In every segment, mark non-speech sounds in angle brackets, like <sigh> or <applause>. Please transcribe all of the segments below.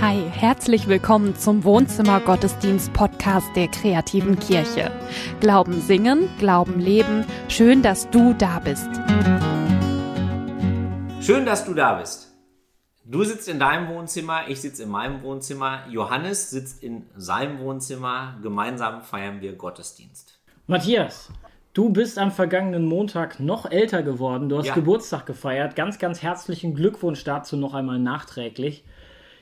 Hi, herzlich willkommen zum Wohnzimmer Gottesdienst Podcast der kreativen Kirche. Glauben singen, Glauben leben. Schön, dass du da bist. Schön, dass du da bist. Du sitzt in deinem Wohnzimmer, ich sitze in meinem Wohnzimmer, Johannes sitzt in seinem Wohnzimmer. Gemeinsam feiern wir Gottesdienst. Matthias, du bist am vergangenen Montag noch älter geworden. Du hast Ja. Geburtstag gefeiert. Ganz, ganz herzlichen Glückwunsch dazu noch einmal nachträglich.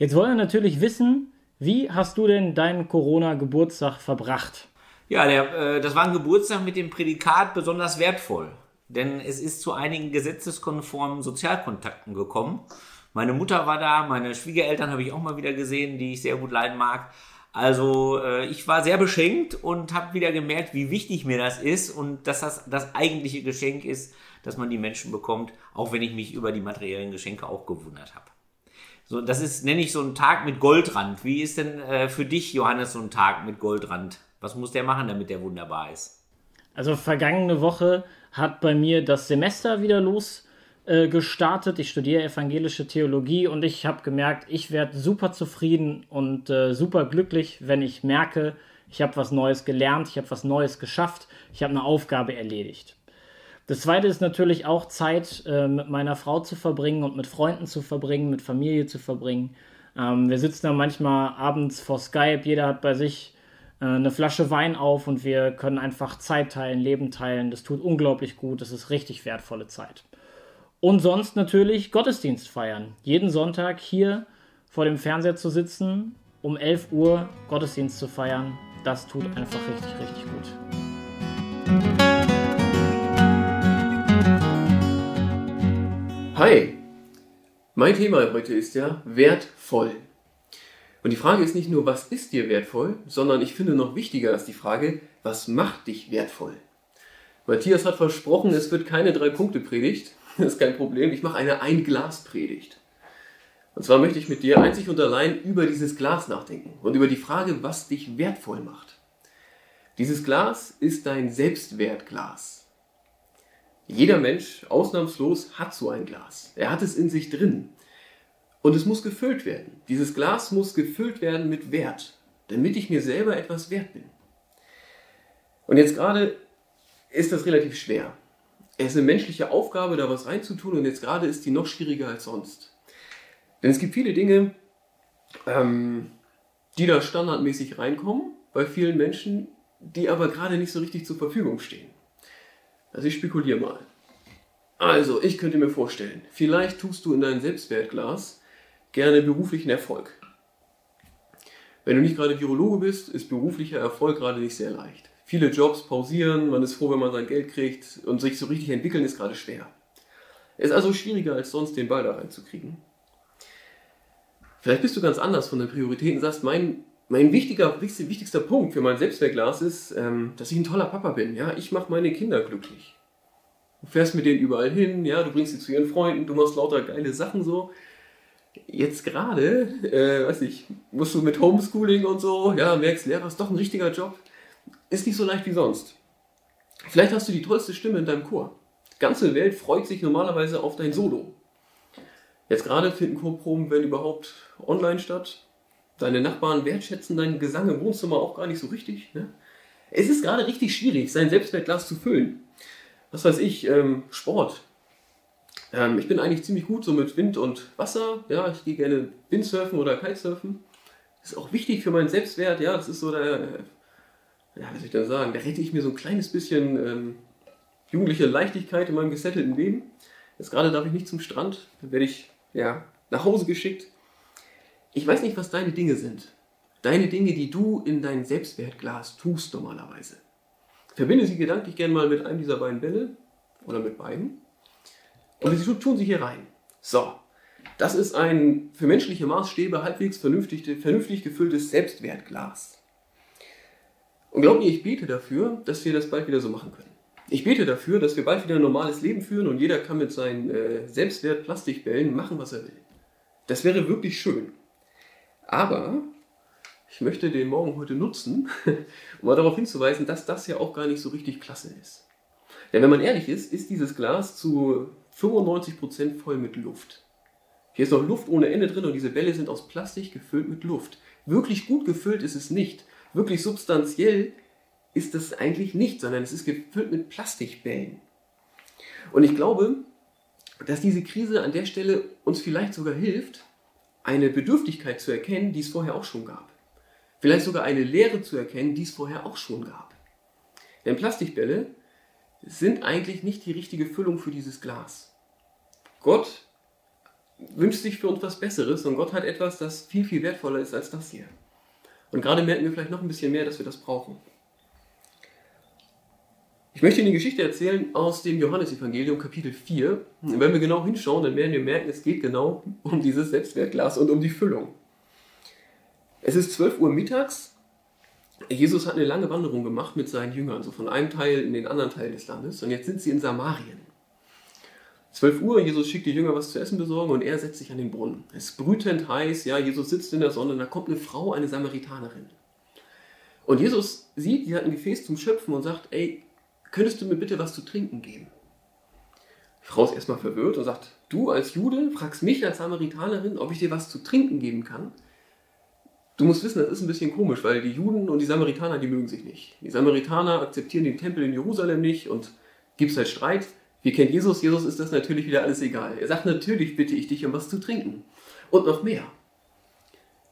Jetzt wollen wir natürlich wissen, wie hast du denn deinen Corona-Geburtstag verbracht? Ja, der, äh, das war ein Geburtstag mit dem Prädikat besonders wertvoll. Denn es ist zu einigen gesetzeskonformen Sozialkontakten gekommen. Meine Mutter war da, meine Schwiegereltern habe ich auch mal wieder gesehen, die ich sehr gut leiden mag. Also äh, ich war sehr beschenkt und habe wieder gemerkt, wie wichtig mir das ist und dass das das eigentliche Geschenk ist, dass man die Menschen bekommt, auch wenn ich mich über die materiellen Geschenke auch gewundert habe. So, das ist, nenne ich so einen Tag mit Goldrand. Wie ist denn äh, für dich, Johannes, so ein Tag mit Goldrand? Was muss der machen, damit der wunderbar ist? Also vergangene Woche hat bei mir das Semester wieder los äh. Ich studiere evangelische Theologie und ich habe gemerkt, ich werde super zufrieden und äh, super glücklich, wenn ich merke, ich habe was Neues gelernt, ich habe was Neues geschafft, ich habe eine Aufgabe erledigt. Das zweite ist natürlich auch Zeit äh, mit meiner Frau zu verbringen und mit Freunden zu verbringen, mit Familie zu verbringen. Ähm, wir sitzen dann manchmal abends vor Skype, jeder hat bei sich äh, eine Flasche Wein auf und wir können einfach Zeit teilen, Leben teilen. Das tut unglaublich gut, das ist richtig wertvolle Zeit. Und sonst natürlich Gottesdienst feiern. Jeden Sonntag hier vor dem Fernseher zu sitzen, um 11 Uhr Gottesdienst zu feiern, das tut einfach richtig, richtig gut. Hi, mein Thema heute ist ja wertvoll. Und die Frage ist nicht nur, was ist dir wertvoll, sondern ich finde noch wichtiger ist die Frage, was macht dich wertvoll? Matthias hat versprochen, es wird keine Drei-Punkte-Predigt. Das ist kein Problem, ich mache eine Ein-Glas-Predigt. Und zwar möchte ich mit dir einzig und allein über dieses Glas nachdenken und über die Frage, was dich wertvoll macht. Dieses Glas ist dein Selbstwertglas. Jeder Mensch, ausnahmslos, hat so ein Glas. Er hat es in sich drin. Und es muss gefüllt werden. Dieses Glas muss gefüllt werden mit Wert, damit ich mir selber etwas wert bin. Und jetzt gerade ist das relativ schwer. Es ist eine menschliche Aufgabe, da was reinzutun und jetzt gerade ist die noch schwieriger als sonst. Denn es gibt viele Dinge, ähm, die da standardmäßig reinkommen bei vielen Menschen, die aber gerade nicht so richtig zur Verfügung stehen. Also ich spekuliere mal. Also, ich könnte mir vorstellen, vielleicht tust du in dein Selbstwertglas gerne beruflichen Erfolg. Wenn du nicht gerade Virologe bist, ist beruflicher Erfolg gerade nicht sehr leicht. Viele Jobs pausieren, man ist froh, wenn man sein Geld kriegt und sich so richtig entwickeln ist gerade schwer. Ist also schwieriger als sonst, den Ball da reinzukriegen. Vielleicht bist du ganz anders von den Prioritäten sagst, mein, mein wichtiger, wichtigster, Punkt für mein Selbstwertglas ist, ähm, dass ich ein toller Papa bin. Ja, ich mache meine Kinder glücklich. Du fährst mit denen überall hin, ja, du bringst sie zu ihren Freunden, du machst lauter geile Sachen so. Jetzt gerade, äh, weiß ich, musst du mit Homeschooling und so, ja, merkst, Lehrer ist doch ein richtiger Job. Ist nicht so leicht wie sonst. Vielleicht hast du die tollste Stimme in deinem Chor. Die ganze Welt freut sich normalerweise auf dein Solo. Jetzt gerade finden Chorproben, wenn überhaupt, online statt. Deine Nachbarn wertschätzen deinen Gesang im Wohnzimmer auch gar nicht so richtig. Ne? Es ist gerade richtig schwierig, sein Selbstwertglas zu füllen. Was weiß ich, ähm, Sport. Ähm, ich bin eigentlich ziemlich gut so mit Wind und Wasser. Ja, ich gehe gerne Windsurfen oder Kitesurfen. Das ist auch wichtig für meinen Selbstwert. Ja, das ist so der, ja, was soll ich denn sagen, da rette ich mir so ein kleines bisschen ähm, jugendliche Leichtigkeit in meinem gesettelten Leben. Jetzt gerade darf ich nicht zum Strand, dann werde ich ja, nach Hause geschickt. Ich weiß nicht, was deine Dinge sind. Deine Dinge, die du in dein Selbstwertglas tust normalerweise. Verbinde sie gedanklich gerne mal mit einem dieser beiden Bälle oder mit beiden. Und sie tun sie hier rein. So, das ist ein für menschliche Maßstäbe halbwegs vernünftig, vernünftig gefülltes Selbstwertglas. Und glaub mir, ich bete dafür, dass wir das bald wieder so machen können. Ich bete dafür, dass wir bald wieder ein normales Leben führen und jeder kann mit seinen äh, Selbstwert-Plastikbällen machen, was er will. Das wäre wirklich schön. Aber ich möchte den Morgen heute nutzen, <laughs> um mal darauf hinzuweisen, dass das ja auch gar nicht so richtig klasse ist. Denn wenn man ehrlich ist, ist dieses Glas zu 95% voll mit Luft. Hier ist noch Luft ohne Ende drin und diese Bälle sind aus Plastik gefüllt mit Luft. Wirklich gut gefüllt ist es nicht. Wirklich substanziell ist das eigentlich nicht, sondern es ist gefüllt mit Plastikbällen. Und ich glaube, dass diese Krise an der Stelle uns vielleicht sogar hilft, eine Bedürftigkeit zu erkennen, die es vorher auch schon gab. Vielleicht sogar eine Lehre zu erkennen, die es vorher auch schon gab. Denn Plastikbälle sind eigentlich nicht die richtige Füllung für dieses Glas. Gott wünscht sich für uns was Besseres und Gott hat etwas, das viel, viel wertvoller ist als das hier. Und gerade merken wir vielleicht noch ein bisschen mehr, dass wir das brauchen. Ich möchte Ihnen eine Geschichte erzählen aus dem Johannesevangelium Kapitel 4. Und wenn wir genau hinschauen, dann werden wir merken, es geht genau um dieses Selbstwertglas und um die Füllung. Es ist 12 Uhr mittags. Jesus hat eine lange Wanderung gemacht mit seinen Jüngern, so von einem Teil in den anderen Teil des Landes. Und jetzt sind sie in Samarien. 12 Uhr, Jesus schickt die Jünger was zu essen besorgen und er setzt sich an den Brunnen. Es ist brütend heiß, ja, Jesus sitzt in der Sonne da kommt eine Frau, eine Samaritanerin. Und Jesus sieht, sie hat ein Gefäß zum Schöpfen und sagt, ey, könntest du mir bitte was zu trinken geben? Die Frau ist erstmal verwirrt und sagt, du als Jude fragst mich als Samaritanerin, ob ich dir was zu trinken geben kann. Du musst wissen, das ist ein bisschen komisch, weil die Juden und die Samaritaner, die mögen sich nicht. Die Samaritaner akzeptieren den Tempel in Jerusalem nicht und gibt es halt Streit. Wir kennen Jesus, Jesus ist das natürlich wieder alles egal. Er sagt, natürlich bitte ich dich um was zu trinken. Und noch mehr.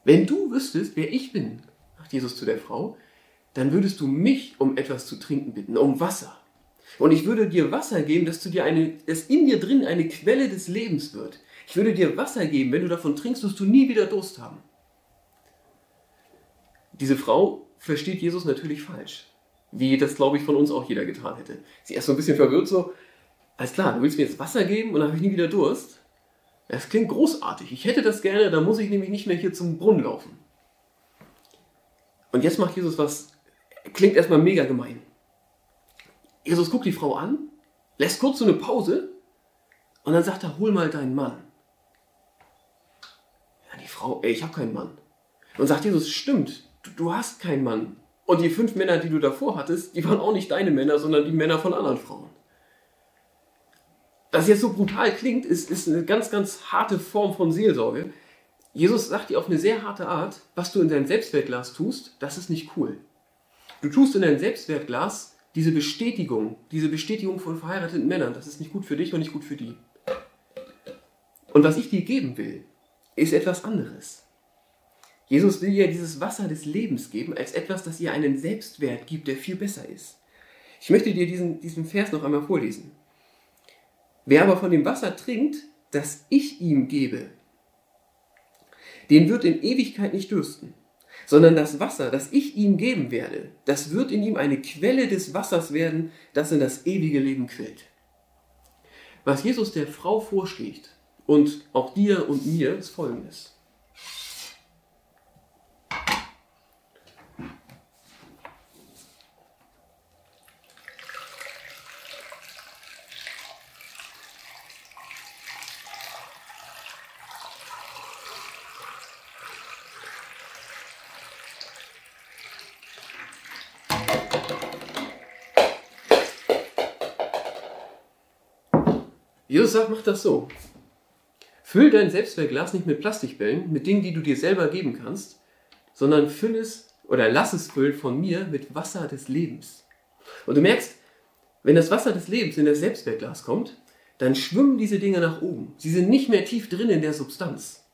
Wenn du wüsstest, wer ich bin, sagt Jesus zu der Frau, dann würdest du mich um etwas zu trinken bitten, um Wasser. Und ich würde dir Wasser geben, dass, du dir eine, dass in dir drin eine Quelle des Lebens wird. Ich würde dir Wasser geben, wenn du davon trinkst, wirst du nie wieder Durst haben. Diese Frau versteht Jesus natürlich falsch. Wie das, glaube ich, von uns auch jeder getan hätte. Sie ist so ein bisschen verwirrt, so, alles klar, du willst mir jetzt Wasser geben und dann habe ich nie wieder Durst. Das klingt großartig. Ich hätte das gerne, dann muss ich nämlich nicht mehr hier zum Brunnen laufen. Und jetzt macht Jesus was Klingt erstmal mega gemein. Jesus guckt die Frau an, lässt kurz so eine Pause und dann sagt er, hol mal deinen Mann. Ja, die Frau, ey, ich habe keinen Mann. Und sagt Jesus, stimmt, du, du hast keinen Mann. Und die fünf Männer, die du davor hattest, die waren auch nicht deine Männer, sondern die Männer von anderen Frauen. Das jetzt so brutal klingt, ist, ist eine ganz, ganz harte Form von Seelsorge. Jesus sagt dir auf eine sehr harte Art, was du in deinem Selbstwertglas tust, das ist nicht cool. Du tust in dein Selbstwertglas diese Bestätigung, diese Bestätigung von verheirateten Männern. Das ist nicht gut für dich und nicht gut für die. Und was ich dir geben will, ist etwas anderes. Jesus will dir dieses Wasser des Lebens geben, als etwas, das ihr einen Selbstwert gibt, der viel besser ist. Ich möchte dir diesen, diesen Vers noch einmal vorlesen. Wer aber von dem Wasser trinkt, das ich ihm gebe, den wird in Ewigkeit nicht dürsten sondern das Wasser, das ich ihm geben werde, das wird in ihm eine Quelle des Wassers werden, das in das ewige Leben quillt. Was Jesus der Frau vorschlägt und auch dir und mir ist folgendes. Jesus sagt, mach das so. Füll dein Selbstwertglas nicht mit Plastikbällen, mit Dingen, die du dir selber geben kannst, sondern füll es oder lass es füllen von mir mit Wasser des Lebens. Und du merkst, wenn das Wasser des Lebens in das Selbstwertglas kommt, dann schwimmen diese Dinge nach oben. Sie sind nicht mehr tief drin in der Substanz.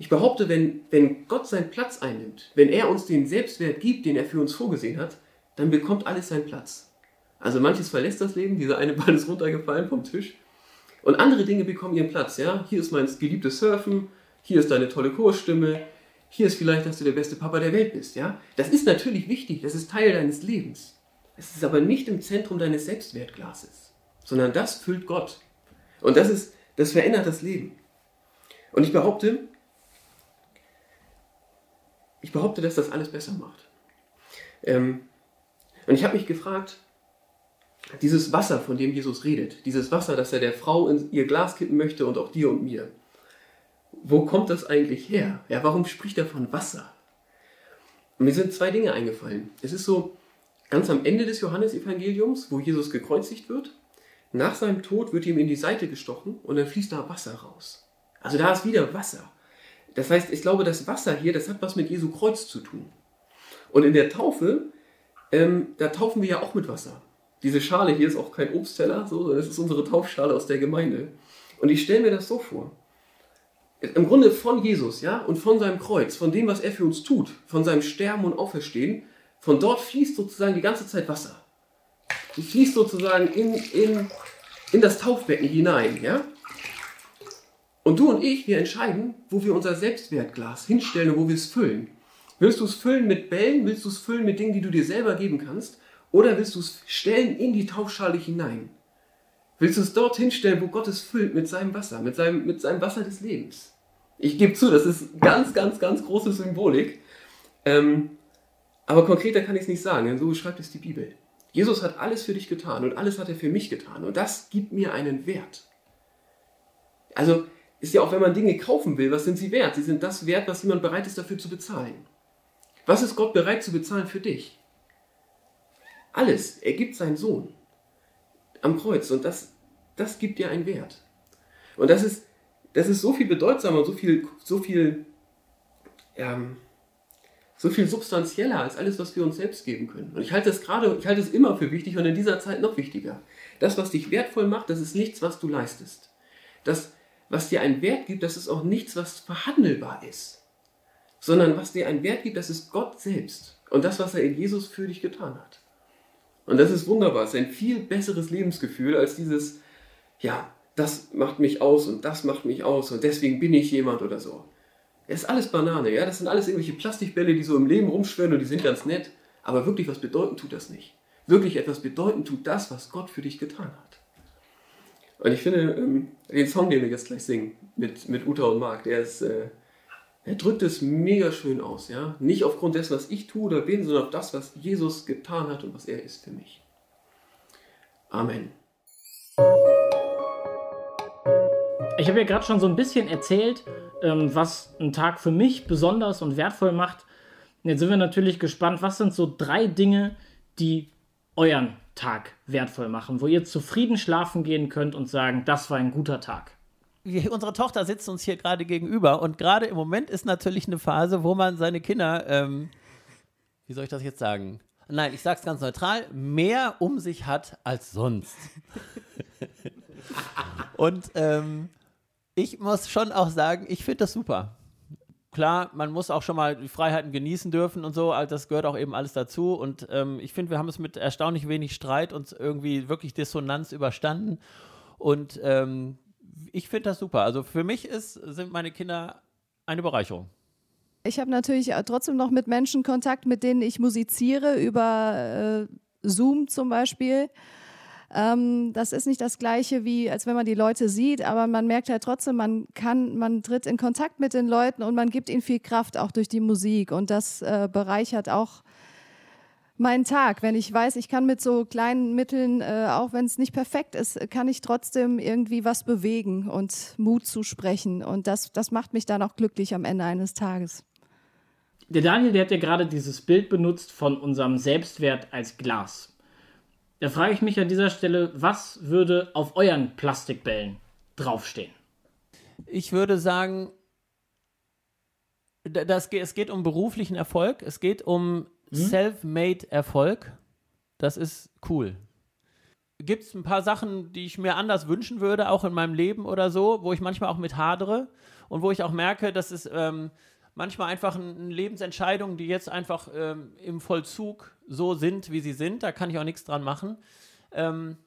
Ich behaupte, wenn, wenn Gott seinen Platz einnimmt, wenn er uns den Selbstwert gibt, den er für uns vorgesehen hat, dann bekommt alles seinen Platz. Also manches verlässt das Leben, dieser eine Ball ist runtergefallen vom Tisch, und andere Dinge bekommen ihren Platz. Ja? Hier ist mein geliebtes Surfen, hier ist deine tolle Chorstimme, hier ist vielleicht, dass du der beste Papa der Welt bist. Ja? Das ist natürlich wichtig, das ist Teil deines Lebens. Es ist aber nicht im Zentrum deines Selbstwertglases, sondern das füllt Gott. Und das, ist, das verändert das Leben. Und ich behaupte, ich behaupte, dass das alles besser macht. Ähm, und ich habe mich gefragt, dieses Wasser, von dem Jesus redet, dieses Wasser, das er der Frau in ihr Glas kippen möchte und auch dir und mir, wo kommt das eigentlich her? Ja, warum spricht er von Wasser? Mir sind zwei Dinge eingefallen. Es ist so, ganz am Ende des Johannesevangeliums, wo Jesus gekreuzigt wird, nach seinem Tod wird ihm in die Seite gestochen und dann fließt da Wasser raus. Also da ist wieder Wasser. Das heißt, ich glaube, das Wasser hier, das hat was mit Jesu Kreuz zu tun. Und in der Taufe, ähm, da taufen wir ja auch mit Wasser. Diese Schale hier ist auch kein Obstteller, so, das ist unsere Taufschale aus der Gemeinde. Und ich stelle mir das so vor. Im Grunde von Jesus, ja, und von seinem Kreuz, von dem, was er für uns tut, von seinem Sterben und Auferstehen, von dort fließt sozusagen die ganze Zeit Wasser. Die fließt sozusagen in, in, in das Taufbecken hinein, ja. Und du und ich, wir entscheiden, wo wir unser Selbstwertglas hinstellen und wo wir es füllen. Willst du es füllen mit Bällen? Willst du es füllen mit Dingen, die du dir selber geben kannst? Oder willst du es stellen in die Taufschale hinein? Willst du es dort hinstellen, wo Gott es füllt mit seinem Wasser, mit seinem, mit seinem Wasser des Lebens? Ich gebe zu, das ist ganz, ganz, ganz große Symbolik. Ähm, aber konkreter kann ich es nicht sagen, denn so beschreibt es die Bibel. Jesus hat alles für dich getan und alles hat er für mich getan. Und das gibt mir einen Wert. Also ist ja auch, wenn man Dinge kaufen will, was sind sie wert? Sie sind das wert, was jemand bereit ist dafür zu bezahlen. Was ist Gott bereit zu bezahlen für dich? Alles. Er gibt seinen Sohn am Kreuz und das, das gibt dir einen Wert. Und das ist, das ist so viel bedeutsamer, so viel, so viel, ähm, so viel substanzieller als alles, was wir uns selbst geben können. Und ich halte es gerade, ich halte es immer für wichtig und in dieser Zeit noch wichtiger. Das, was dich wertvoll macht, das ist nichts, was du leistest. Das, was dir einen Wert gibt, das ist auch nichts, was verhandelbar ist. Sondern was dir einen Wert gibt, das ist Gott selbst. Und das, was er in Jesus für dich getan hat. Und das ist wunderbar. Es ist ein viel besseres Lebensgefühl als dieses, ja, das macht mich aus und das macht mich aus und deswegen bin ich jemand oder so. Es ist alles Banane, ja. Das sind alles irgendwelche Plastikbälle, die so im Leben rumschwirren und die sind ganz nett. Aber wirklich was bedeuten tut das nicht. Wirklich etwas bedeuten tut das, was Gott für dich getan hat. Und ich finde, ähm, den Song, den wir jetzt gleich singen, mit, mit Uta und Marc, der ist, äh, er drückt es mega schön aus, ja. Nicht aufgrund dessen, was ich tue oder bin, sondern auf das, was Jesus getan hat und was er ist für mich. Amen. Ich habe ja gerade schon so ein bisschen erzählt, ähm, was einen Tag für mich besonders und wertvoll macht. Jetzt sind wir natürlich gespannt, was sind so drei Dinge, die euren Tag wertvoll machen, wo ihr zufrieden schlafen gehen könnt und sagen, das war ein guter Tag wir, unsere Tochter sitzt uns hier gerade gegenüber und gerade im Moment ist natürlich eine Phase, wo man seine Kinder, ähm, wie soll ich das jetzt sagen? Nein, ich sage es ganz neutral, mehr um sich hat als sonst. <laughs> und ähm, ich muss schon auch sagen, ich finde das super. Klar, man muss auch schon mal die Freiheiten genießen dürfen und so, also das gehört auch eben alles dazu. Und ähm, ich finde, wir haben es mit erstaunlich wenig Streit und irgendwie wirklich Dissonanz überstanden. Und ähm, ich finde das super. Also für mich ist, sind meine Kinder eine Bereicherung. Ich habe natürlich trotzdem noch mit Menschen Kontakt, mit denen ich musiziere, über äh, Zoom zum Beispiel. Ähm, das ist nicht das Gleiche, wie als wenn man die Leute sieht, aber man merkt halt trotzdem, man kann, man tritt in Kontakt mit den Leuten und man gibt ihnen viel Kraft auch durch die Musik und das äh, bereichert auch meinen Tag. Wenn ich weiß, ich kann mit so kleinen Mitteln, äh, auch wenn es nicht perfekt ist, kann ich trotzdem irgendwie was bewegen und Mut zusprechen. Und das, das macht mich dann auch glücklich am Ende eines Tages. Der Daniel, der hat ja gerade dieses Bild benutzt von unserem Selbstwert als Glas. Da frage ich mich an dieser Stelle, was würde auf euren Plastikbällen draufstehen? Ich würde sagen, das, es geht um beruflichen Erfolg, es geht um hm? Self-made Erfolg. Das ist cool. Gibt es ein paar Sachen, die ich mir anders wünschen würde, auch in meinem Leben oder so, wo ich manchmal auch mit hadere und wo ich auch merke, dass es ähm, manchmal einfach ein, Lebensentscheidungen, die jetzt einfach ähm, im Vollzug so sind, wie sie sind. Da kann ich auch nichts dran machen. Ähm,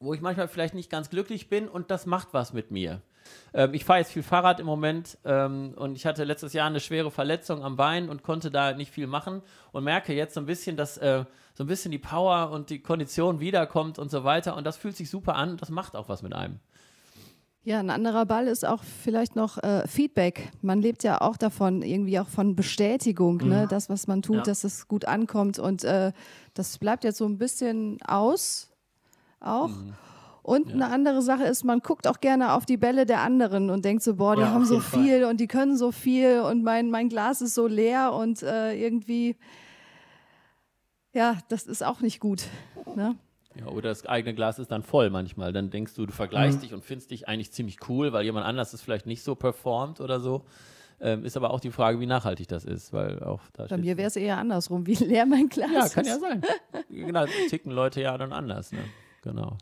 wo ich manchmal vielleicht nicht ganz glücklich bin und das macht was mit mir. Ähm, ich fahre jetzt viel Fahrrad im Moment ähm, und ich hatte letztes Jahr eine schwere Verletzung am Bein und konnte da nicht viel machen und merke jetzt so ein bisschen, dass äh, so ein bisschen die Power und die Kondition wiederkommt und so weiter und das fühlt sich super an. Das macht auch was mit einem. Ja, ein anderer Ball ist auch vielleicht noch äh, Feedback. Man lebt ja auch davon, irgendwie auch von Bestätigung, ne? mhm. ne? das, was man tut, ja. dass es gut ankommt. Und äh, das bleibt jetzt so ein bisschen aus auch. Mhm. Und ja. eine andere Sache ist, man guckt auch gerne auf die Bälle der anderen und denkt so, boah, die ja, haben so viel Fall. und die können so viel und mein, mein Glas ist so leer und äh, irgendwie, ja, das ist auch nicht gut. Ne? Ja, oder das eigene Glas ist dann voll manchmal. Dann denkst du, du vergleichst Mhm. dich und findest dich eigentlich ziemlich cool, weil jemand anders es vielleicht nicht so performt oder so. Ähm, ist aber auch die Frage, wie nachhaltig das ist, weil auch da Bei mir wäre es eher andersrum, wie leer mein Glas Ja, ist. kann ja sein. genau, ticken Leute ja dann anders, ne? Genau.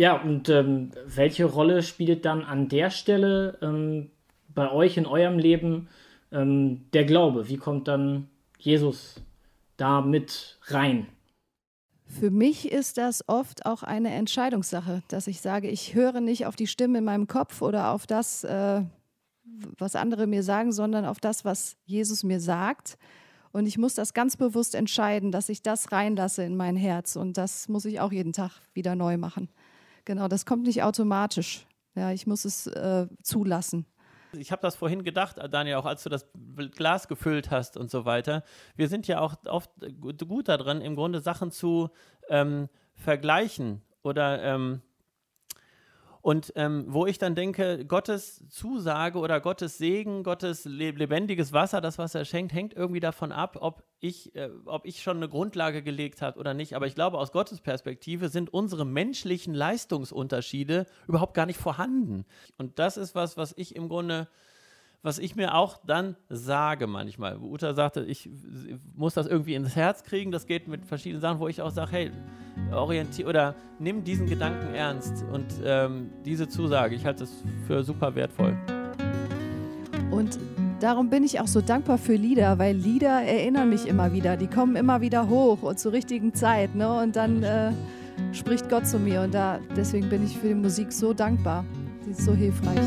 Ja, und ähm, welche Rolle spielt dann an der Stelle ähm, bei euch in eurem Leben ähm, der Glaube? Wie kommt dann Jesus da mit rein? Für mich ist das oft auch eine Entscheidungssache, dass ich sage, ich höre nicht auf die Stimme in meinem Kopf oder auf das, äh, was andere mir sagen, sondern auf das, was Jesus mir sagt. Und ich muss das ganz bewusst entscheiden, dass ich das reinlasse in mein Herz. Und das muss ich auch jeden Tag wieder neu machen. Genau, das kommt nicht automatisch. Ja, ich muss es äh, zulassen. Ich habe das vorhin gedacht, Daniel, auch als du das Glas gefüllt hast und so weiter. Wir sind ja auch oft gut, darin, im Grunde Sachen zu ähm, vergleichen oder ähm, und ähm, wo ich dann denke, Gottes Zusage oder Gottes Segen, Gottes le lebendiges Wasser, das, was er schenkt, hängt irgendwie davon ab, ob ich, äh, ob ich schon eine Grundlage gelegt habe oder nicht. Aber ich glaube, aus Gottes Perspektive sind unsere menschlichen Leistungsunterschiede überhaupt gar nicht vorhanden. Und das ist was, was ich im Grunde was ich mir auch dann sage manchmal. Uta sagte, ich muss das irgendwie ins Herz kriegen. Das geht mit verschiedenen Sachen, wo ich auch sage, hey, orientier oder nimm diesen Gedanken ernst und ähm, diese Zusage. Ich halte es für super wertvoll. Und darum bin ich auch so dankbar für Lieder, weil Lieder erinnern mich immer wieder. Die kommen immer wieder hoch und zur richtigen Zeit. Ne? Und dann äh, spricht Gott zu mir. Und da, deswegen bin ich für die Musik so dankbar. Sie ist so hilfreich.